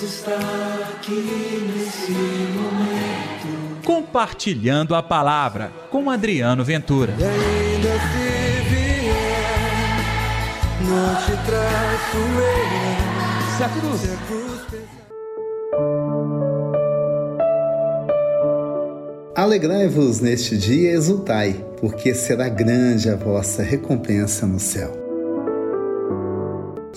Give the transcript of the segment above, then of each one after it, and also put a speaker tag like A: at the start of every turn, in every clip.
A: Deus está aqui nesse momento.
B: Compartilhando a palavra com Adriano Ventura.
A: E ainda se vier, não te traço eu.
B: Se a cruz.
A: Se a cruz pesar.
C: Alegrai-vos neste dia e exultai, porque será grande a vossa recompensa no céu.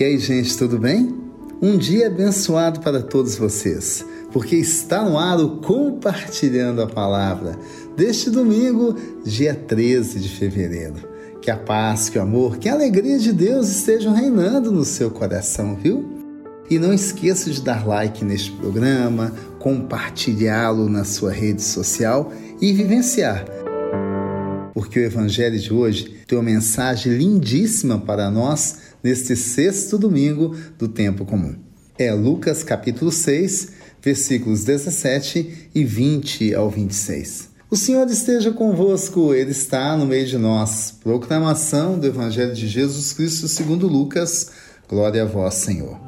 C: E aí, gente, tudo bem? Um dia abençoado para todos vocês, porque está no ar o Compartilhando a Palavra deste domingo, dia 13 de fevereiro. Que a paz, que o amor, que a alegria de Deus estejam reinando no seu coração, viu? E não esqueça de dar like neste programa, compartilhá-lo na sua rede social e vivenciar. Porque o Evangelho de hoje tem uma mensagem lindíssima para nós neste sexto domingo do tempo comum. É Lucas capítulo 6, versículos 17 e 20 ao 26. O Senhor esteja convosco, Ele está no meio de nós. Proclamação do Evangelho de Jesus Cristo segundo Lucas. Glória a vós, Senhor.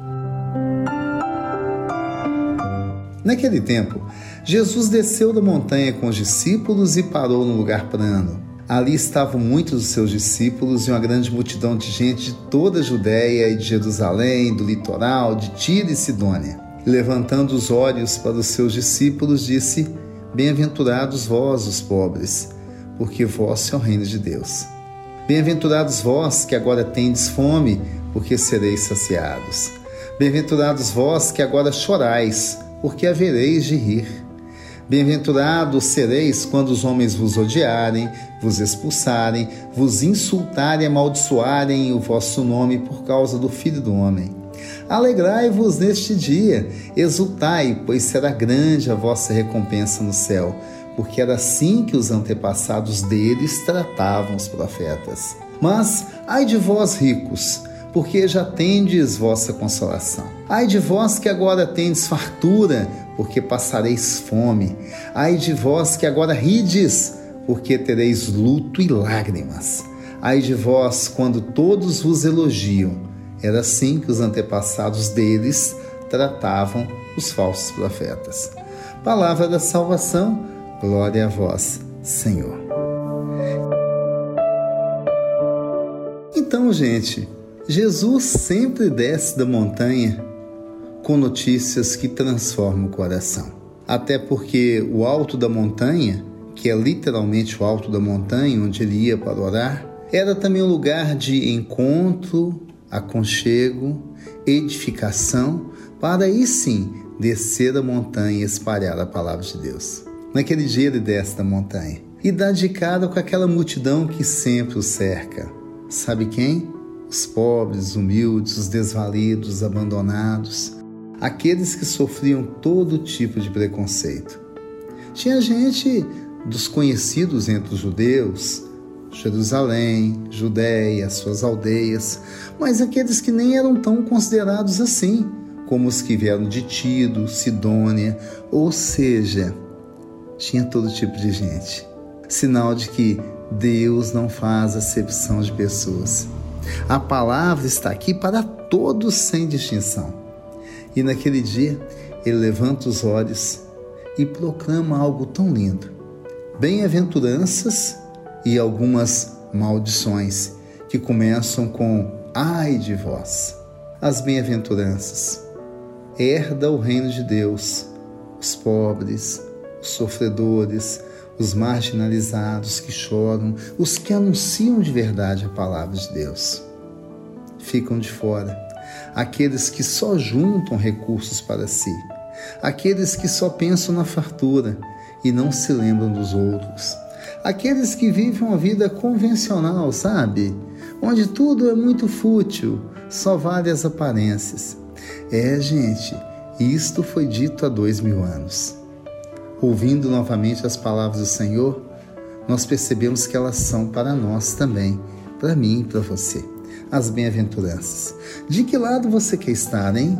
C: Naquele tempo, Jesus desceu da montanha com os discípulos e parou no lugar plano. Ali estavam muitos dos seus discípulos e uma grande multidão de gente de toda a Judéia e de Jerusalém, do litoral, de Tiro e Sidônia. Levantando os olhos para os seus discípulos, disse: Bem-aventurados vós, os pobres, porque vós é o reino de Deus. Bem-aventurados vós que agora tendes fome, porque sereis saciados. Bem-aventurados vós que agora chorais, porque havereis de rir. Bem-aventurados sereis quando os homens vos odiarem, vos expulsarem, vos insultarem e amaldiçoarem o vosso nome por causa do Filho do Homem. Alegrai-vos neste dia, exultai, pois será grande a vossa recompensa no céu, porque era assim que os antepassados deles tratavam os profetas. Mas, ai de vós ricos, porque já tendes vossa consolação. Ai de vós que agora tendes fartura, porque passareis fome. Ai de vós que agora rides, porque tereis luto e lágrimas. Ai de vós quando todos vos elogiam. Era assim que os antepassados deles tratavam os falsos profetas. Palavra da salvação, glória a vós, Senhor. Então, gente, Jesus sempre desce da montanha com notícias que transformam o coração. Até porque o alto da montanha, que é literalmente o alto da montanha onde ele ia para orar, era também um lugar de encontro, aconchego, edificação, para aí sim descer da montanha e espalhar a palavra de Deus. Naquele dia ele desce da montanha e dá de cara com aquela multidão que sempre o cerca. Sabe quem? os pobres, humildes, os desvalidos, os abandonados, aqueles que sofriam todo tipo de preconceito. Tinha gente dos conhecidos entre os judeus, Jerusalém, Judéia, suas aldeias, mas aqueles que nem eram tão considerados assim, como os que vieram de Tiro, Sidônia, ou seja, tinha todo tipo de gente. Sinal de que Deus não faz acepção de pessoas. A palavra está aqui para todos sem distinção. E naquele dia, ele levanta os olhos e proclama algo tão lindo: bem-aventuranças e algumas maldições que começam com ai de vós. As bem-aventuranças. Herda o reino de Deus, os pobres, os sofredores, os marginalizados que choram, os que anunciam de verdade a palavra de Deus. Ficam de fora aqueles que só juntam recursos para si, aqueles que só pensam na fartura e não se lembram dos outros, aqueles que vivem uma vida convencional, sabe? Onde tudo é muito fútil, só vale as aparências. É, gente, isto foi dito há dois mil anos ouvindo novamente as palavras do Senhor, nós percebemos que elas são para nós também, para mim e para você. As bem-aventuranças. De que lado você quer estar, hein?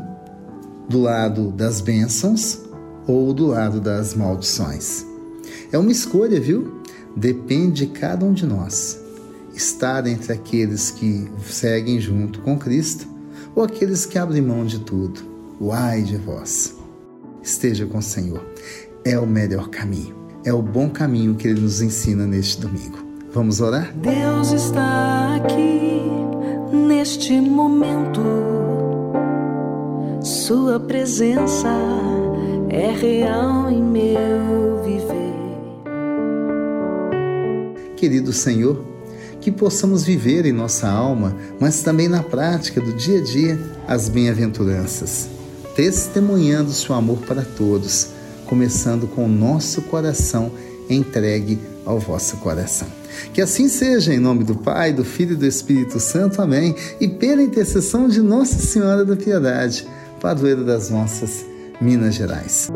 C: Do lado das bênçãos ou do lado das maldições? É uma escolha, viu? Depende de cada um de nós. Estar entre aqueles que seguem junto com Cristo ou aqueles que abrem mão de tudo. o ai de vós. Esteja com o Senhor. É o melhor caminho. É o bom caminho que ele nos ensina neste domingo. Vamos orar?
A: Deus está aqui neste momento. Sua presença é real em meu viver.
C: Querido Senhor, que possamos viver em nossa alma, mas também na prática do dia a dia, as bem-aventuranças, testemunhando seu amor para todos, começando com o nosso coração entregue ao vosso coração. Que assim seja, em nome do Pai, do Filho e do Espírito Santo. Amém. E pela intercessão de Nossa Senhora da Piedade, padroeira das nossas Minas Gerais.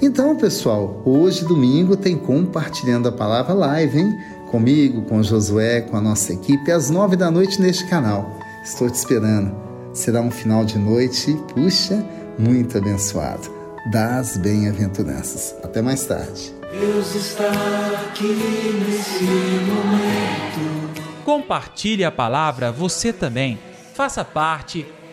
C: Então, pessoal, hoje, domingo, tem Compartilhando a Palavra Live, hein? Comigo, com Josué, com a nossa equipe, às nove da noite neste canal. Estou te esperando. Será um final de noite, puxa, muito abençoado. Das bem-aventuranças. Até mais tarde.
A: Deus está aqui nesse momento.
B: Compartilhe a palavra você também. Faça parte